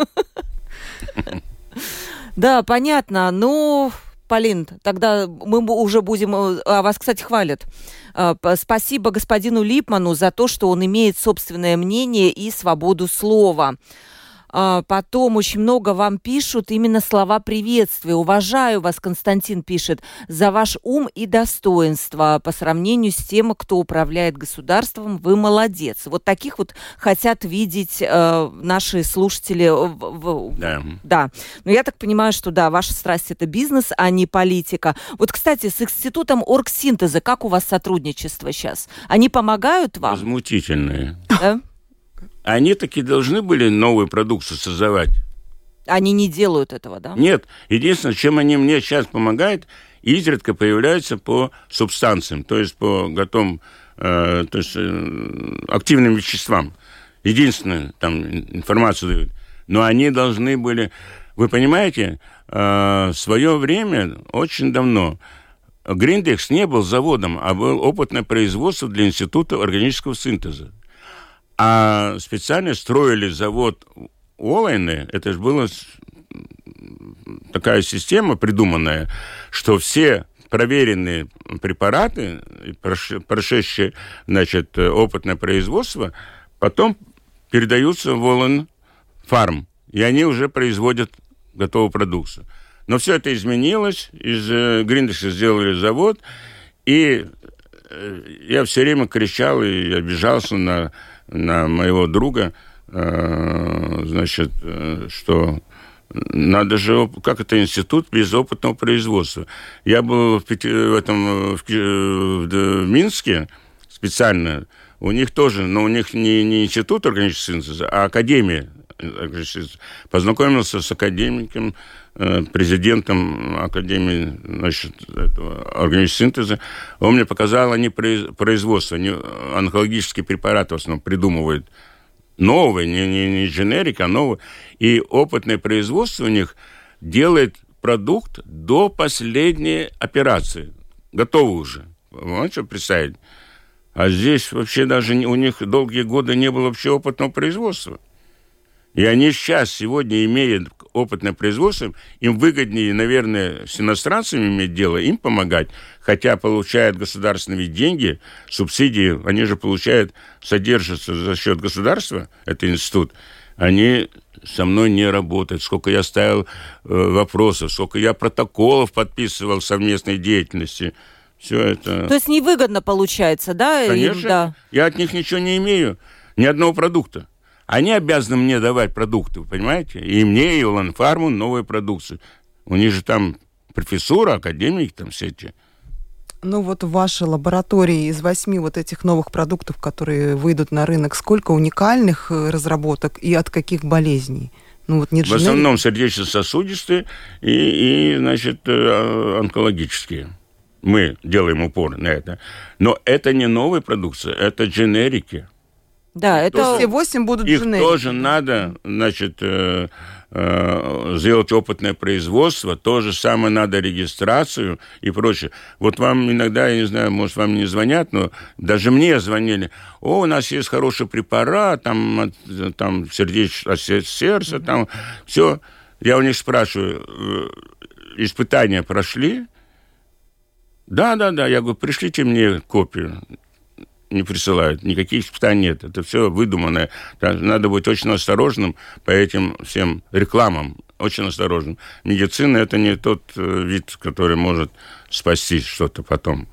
Да, понятно. Ну, Полин, тогда мы уже будем... Э, а вас, кстати, хвалят. Э, спасибо господину Липману за то, что он имеет собственное мнение и свободу слова. А, потом очень много вам пишут именно слова приветствия. Уважаю вас, Константин пишет, за ваш ум и достоинство по сравнению с тем, кто управляет государством. Вы молодец. Вот таких вот хотят видеть э, наши слушатели. Да. Да. Но я так понимаю, что да, ваша страсть это бизнес, а не политика. Вот, кстати, с институтом оргсинтеза как у вас сотрудничество сейчас? Они помогают вам? Возмутительные. Да? Они таки должны были новую продукцию создавать. Они не делают этого, да? Нет. Единственное, чем они мне сейчас помогают, изредка появляются по субстанциям, то есть по готовым, э, то есть э, активным веществам. Единственное, там информацию дают. Но они должны были... Вы понимаете, э, в свое время, очень давно, Гриндекс не был заводом, а был опытное производство для Института органического синтеза. А специально строили завод Олайны, это же была такая система придуманная, что все проверенные препараты, прошедшие, значит, опытное производство, потом передаются в Олан Фарм, и они уже производят готовую продукцию. Но все это изменилось, из э, Гриндекса сделали завод, и э, я все время кричал и обижался на на моего друга, э, значит, э, что надо же, как это институт без опытного производства. Я был в, в этом в, в, в Минске специально. У них тоже, но у них не, не институт органического синтеза, а академия Познакомился с академиком, э, президентом Академии значит, этого, органического синтеза. Он мне показал, они производство, они онкологические препараты в основном придумывают новые, не, не, не дженерик, а новые. И опытное производство у них делает продукт до последней операции. Готовы уже. Можете что представить? А здесь вообще даже у них долгие годы не было вообще опытного производства. И они сейчас, сегодня, имеют опытное производство, им выгоднее, наверное, с иностранцами иметь дело, им помогать, хотя получают государственные деньги, субсидии, они же получают, содержатся за счет государства, это институт, они со мной не работают. Сколько я ставил э, вопросов, сколько я протоколов подписывал совместной деятельности. Все это... То есть невыгодно получается, да? Конечно. Им, да. Я от них ничего не имею, ни одного продукта. Они обязаны мне давать продукты, понимаете? И мне, и Ланфарму новую продукцию. У них же там профессура, академики там все эти. Ну вот в вашей лаборатории из восьми вот этих новых продуктов, которые выйдут на рынок, сколько уникальных э, разработок и от каких болезней? Ну, вот нет в основном сердечно-сосудистые и, и, значит, э, онкологические. Мы делаем упор на это. Но это не новая продукция, это дженерики. Да, это... Все восемь будут Их дженерики. тоже надо, значит, э, э, сделать опытное производство, то же самое надо регистрацию и прочее. Вот вам иногда, я не знаю, может, вам не звонят, но даже мне звонили, о, у нас есть хороший препарат, там, от- там сердечное сердце, там все. Я у них спрашиваю, э, испытания прошли? Да, да, да. Я говорю, пришлите мне копию не присылают. Никаких испытаний нет. Это все выдуманное. Надо быть очень осторожным по этим всем рекламам. Очень осторожным. Медицина – это не тот э, вид, который может спасти что-то потом.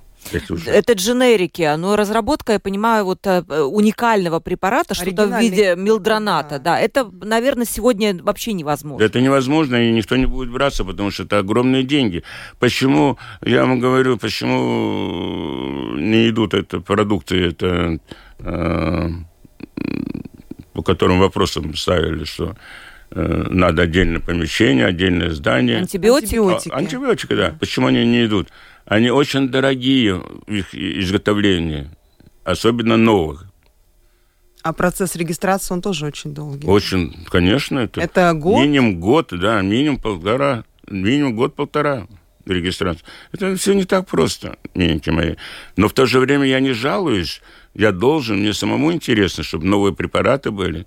Уж- Это дженерики, но разработка, я понимаю, вот э, уникального препарата, что-то в виде милдроната, Да. да, это, наверное, сегодня вообще невозможно. Это невозможно, и никто не будет браться, потому что это огромные деньги. Почему, я вам говорю, почему не идут это продукты, это, э, по которым вопросом ставили, что э, надо отдельное помещение, отдельное здание. Антибиотики? Антибиотики. А, антибиотики, да. Почему они не идут? Они очень дорогие, их изготовление, особенно новых. А процесс регистрации, он тоже очень долгий. Очень, конечно, это, Это год? минимум год, да, минимум полтора, минимум год-полтора регистрации. Это все не так просто, миленькие мои. Но в то же время я не жалуюсь, я должен, мне самому интересно, чтобы новые препараты были.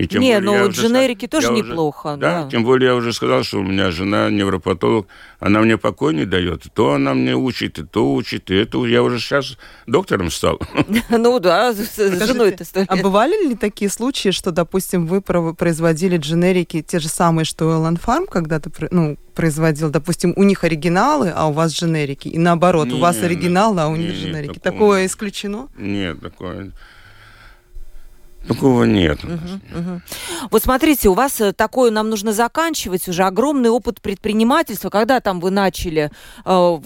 И тем Не, более ну вот уже дженерики ска- тоже я уже- неплохо, Да, да. тем более я уже сказал, что у меня жена невропатолог, она мне покой не дает. То она мне учит, и то учит, и это я уже сейчас доктором стал. Ну да, с женой-то сто А бывали ли такие случаи, что, допустим, вы про- производили дженерики те же самые, что Эллен Фарм когда-то ну, производил? Допустим, у них оригиналы, а у вас дженерики. И наоборот, у вас Не, оригиналы, а у них не, дженерики. такого Такое исключено? Нет, такое... Такого нет. Мгм. Вот смотрите, у вас э, такое, нам нужно заканчивать уже, огромный опыт предпринимательства. Когда там вы начали э,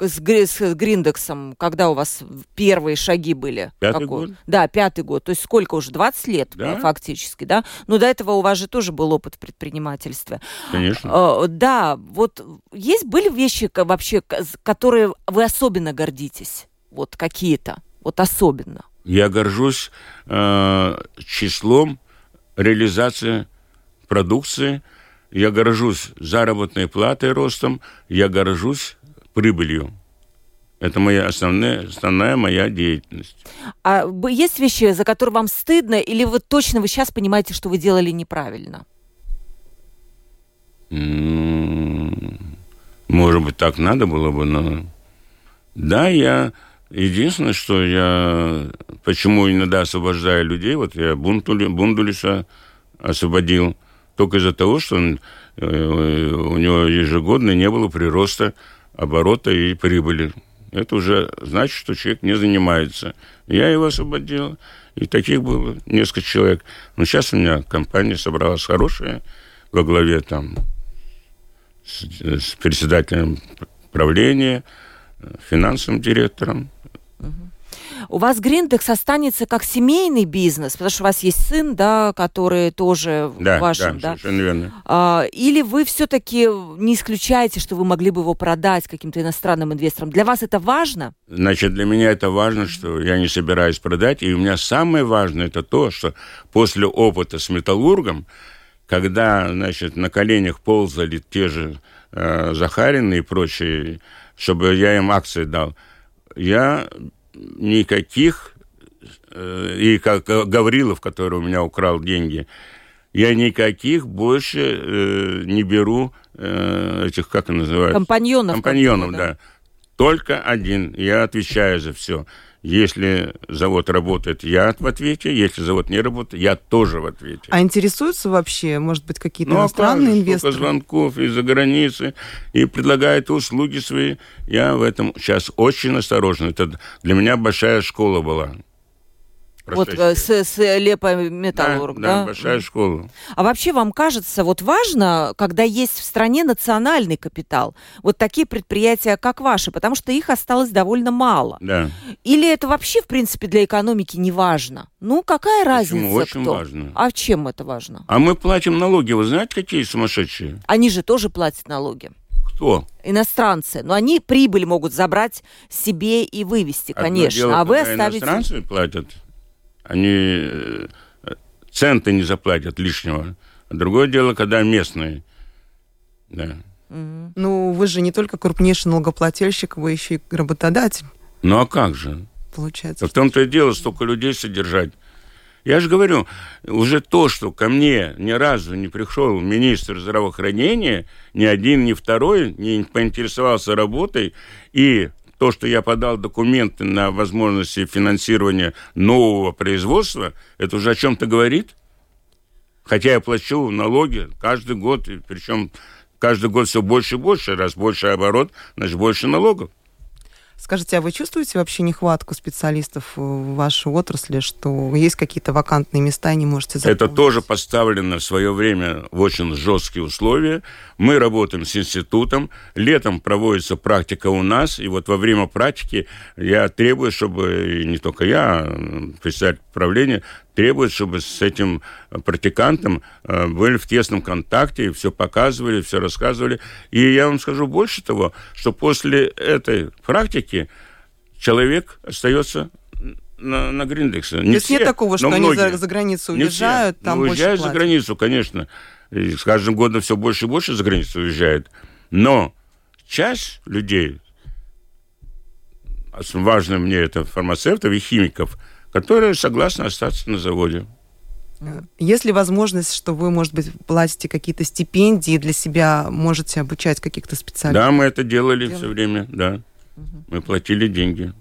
с, с Гриндексом, когда у вас первые шаги были? Пятый Какой? год. Да, пятый год. То есть сколько уже? 20 лет Да. э, фактически, да? Но до этого у вас же тоже был опыт в предпринимательстве. Конечно. Э, Да, вот есть были вещи вообще, которые вы особенно гордитесь? Вот какие-то, вот особенно. Я горжусь э, числом реализации продукции. Я горжусь заработной платой ростом. Я горжусь прибылью. Это моя основная, основная моя деятельность. А есть вещи, за которые вам стыдно, или вы точно вы сейчас понимаете, что вы делали неправильно? Может быть, так надо было бы, но... Да, я... Единственное, что я... Почему иногда освобождаю людей, вот я Бунтули, Бундулиса освободил, только из-за того, что он, э, у него ежегодно не было прироста оборота и прибыли. Это уже значит, что человек не занимается. Я его освободил, и таких было несколько человек. Но сейчас у меня компания собралась хорошая, во главе там с, с председателем правления, э, финансовым директором. У вас Гриндекс останется как семейный бизнес, потому что у вас есть сын, да, который тоже Да, вашим, да, да? совершенно верно. А, или вы все-таки не исключаете, что вы могли бы его продать каким-то иностранным инвесторам? Для вас это важно? Значит, для меня это важно, что я не собираюсь продать. И у меня самое важное это то, что после опыта с металлургом, когда, значит, на коленях ползали те же э, Захарины и прочие, чтобы я им акции дал, я никаких, э, и как Гаврилов, который у меня украл деньги, я никаких больше э, не беру э, этих, как они называются? Компаньонов? Компаньонов, каких-то, да. Только один. Я отвечаю за все. Если завод работает, я в ответе. Если завод не работает, я тоже в ответе. А интересуются вообще, может быть, какие-то Ну, а иностранные же, инвесторы? Сколько звонков из-за границы и предлагают услуги свои. Я в этом сейчас очень осторожен. Это для меня большая школа была. Вот э, с, с Лепо Металлург, да, да? да, большая школа. А вообще вам кажется, вот важно, когда есть в стране национальный капитал, вот такие предприятия, как ваши, потому что их осталось довольно мало. Да. Или это вообще, в принципе, для экономики не важно? Ну, какая разница, Почему? Очень кто? важно. А чем это важно? А мы платим налоги. Вы знаете, какие сумасшедшие? Они же тоже платят налоги. Кто? Иностранцы. Но они прибыль могут забрать себе и вывести, Одно конечно. дело, а вы оставите... иностранцы платят, они э, центы не заплатят лишнего. Другое дело, когда местные. Да. Ну, вы же не только крупнейший налогоплательщик, вы еще и работодатель. Ну а как же? Получается. В том-то и дело, столько людей содержать. Я же говорю, уже то, что ко мне ни разу не пришел министр здравоохранения, ни один, ни второй не поинтересовался работой, и то, что я подал документы на возможности финансирования нового производства, это уже о чем-то говорит. Хотя я плачу налоги каждый год, причем каждый год все больше и больше, раз больше оборот, значит больше налогов. Скажите, а вы чувствуете вообще нехватку специалистов в вашей отрасли, что есть какие-то вакантные места и не можете заполнить? Это тоже поставлено в свое время в очень жесткие условия. Мы работаем с институтом, летом проводится практика у нас, и вот во время практики я требую, чтобы, и не только я, а председатель правления, требует, чтобы с этим практикантом э, были в тесном контакте, все показывали, все рассказывали. И я вам скажу больше того, что после этой практики человек остается на, на Гриндексе. Не То есть все, нет такого, что они за, за границу уезжают, не там ну, уезжают за границу, конечно. И с каждым годом все больше и больше за границу уезжают. Но часть людей, важно мне это фармацевтов и химиков – которые согласны остаться на заводе. Есть ли возможность, что вы, может быть, платите какие-то стипендии для себя, можете обучать каких-то специалистов? Да, мы это делали Делали? все время, да. Угу. Мы платили деньги.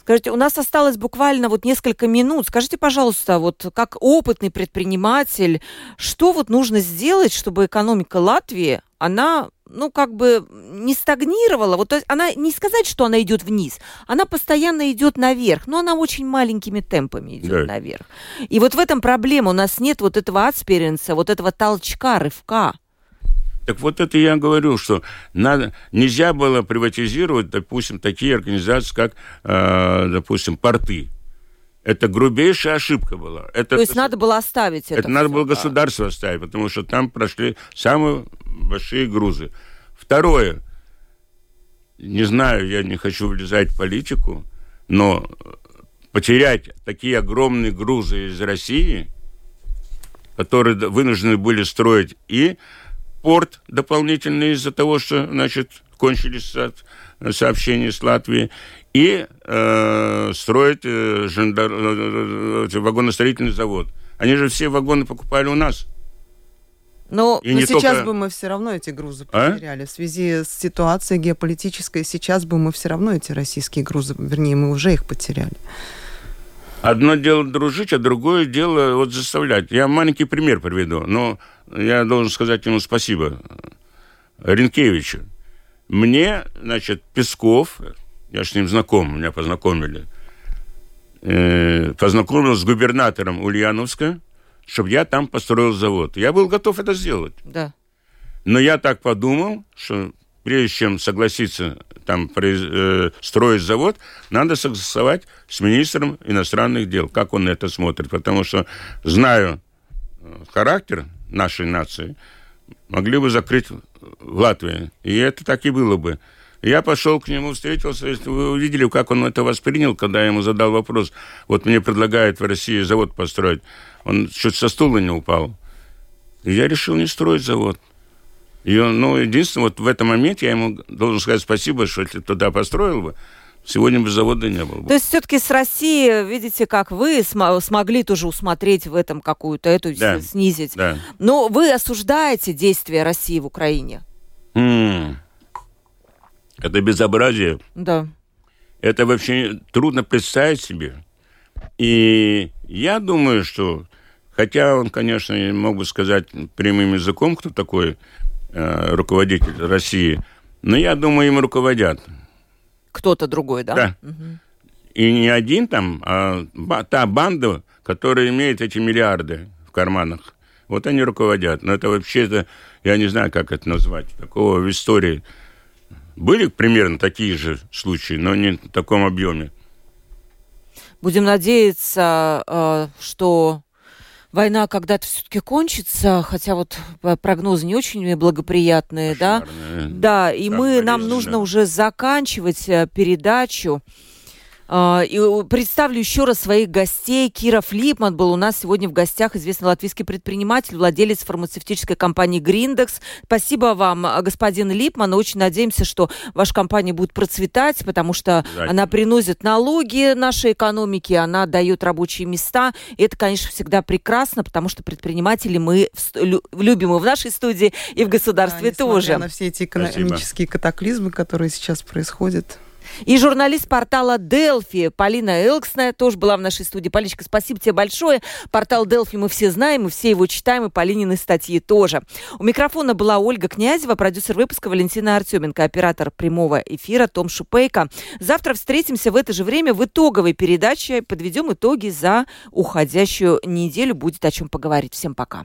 Скажите, у нас осталось буквально вот несколько минут. Скажите, пожалуйста, вот как опытный предприниматель, что вот нужно сделать, чтобы экономика Латвии, она, ну, как бы не стагнировала. Вот, то есть она, не сказать, что она идет вниз, она постоянно идет наверх, но она очень маленькими темпами идет да. наверх. И вот в этом проблема. У нас нет вот этого отсперенса, вот этого толчка, рывка. Так вот это я говорю, что надо, нельзя было приватизировать, допустим, такие организации, как, э, допустим, порты. Это грубейшая ошибка была. Это, То есть надо было оставить это. Это надо было государство оставить, потому что там прошли самые большие грузы. Второе. Не знаю, я не хочу влезать в политику, но потерять такие огромные грузы из России, которые вынуждены были строить и порт дополнительный из-за того, что, значит, кончились сообщения с Латвией, и э, строить э, жандар... э, э вагоностроительный завод. Они же все вагоны покупали у нас. Но, и но сейчас только... бы мы все равно эти грузы а? потеряли. А? В связи с ситуацией геополитической, сейчас бы мы все равно эти российские грузы, вернее, мы уже их потеряли. Одно дело дружить, а другое дело вот заставлять. Я маленький пример приведу, но я должен сказать ему спасибо. Ренкевичу. Мне, значит, Песков, я с ним знаком, меня познакомили, э, познакомил с губернатором Ульяновска, чтобы я там построил завод. Я был готов это сделать. Да. Но я так подумал, что прежде чем согласиться там э, строить завод, надо согласовать с министром иностранных дел, как он на это смотрит. Потому что, знаю э, характер нашей нации, могли бы закрыть в Латвии. И это так и было бы. Я пошел к нему, встретился. Вы увидели, как он это воспринял, когда я ему задал вопрос. Вот мне предлагают в России завод построить. Он чуть со стула не упал. И я решил не строить завод. И он, ну, единственное, вот в этом моменте я ему должен сказать спасибо, что если туда построил бы, сегодня бы завода не было бы. То есть все-таки с Россией, видите, как вы см- смогли тоже усмотреть в этом какую-то эту, да, снизить. Да. Но вы осуждаете действия России в Украине? М-м. Это безобразие. Да. Это вообще трудно представить себе. И я думаю, что, хотя он, конечно, мог бы сказать прямым языком, кто такой Э, руководитель России. Но я думаю, им руководят. Кто-то другой, да? Да. Угу. И не один там, а та банда, которая имеет эти миллиарды в карманах. Вот они руководят. Но это вообще-то, я не знаю, как это назвать, такого в истории. Были примерно такие же случаи, но не в таком объеме. Будем надеяться, э, что война когда-то все-таки кончится, хотя вот прогнозы не очень благоприятные, Кошмарные. да? Да, и мы, нам нужно уже заканчивать э, передачу. А, и представлю еще раз своих гостей. Кира Флипман был у нас сегодня в гостях, известный латвийский предприниматель, владелец фармацевтической компании Гриндекс. Спасибо вам, господин Липман. Очень надеемся, что ваша компания будет процветать, потому что она приносит налоги нашей экономике, она дает рабочие места. И это, конечно, всегда прекрасно, потому что предприниматели мы любим и в нашей студии, и в государстве да, тоже. на все эти экономические Спасибо. катаклизмы, которые сейчас происходят. И журналист портала Делфи Полина Элксная тоже была в нашей студии. Поличка, спасибо тебе большое. Портал Делфи мы все знаем, мы все его читаем, и Полинины статьи тоже. У микрофона была Ольга Князева, продюсер выпуска Валентина Артеменко, оператор прямого эфира Том Шупейко. Завтра встретимся в это же время в итоговой передаче. Подведем итоги за уходящую неделю. Будет о чем поговорить. Всем пока.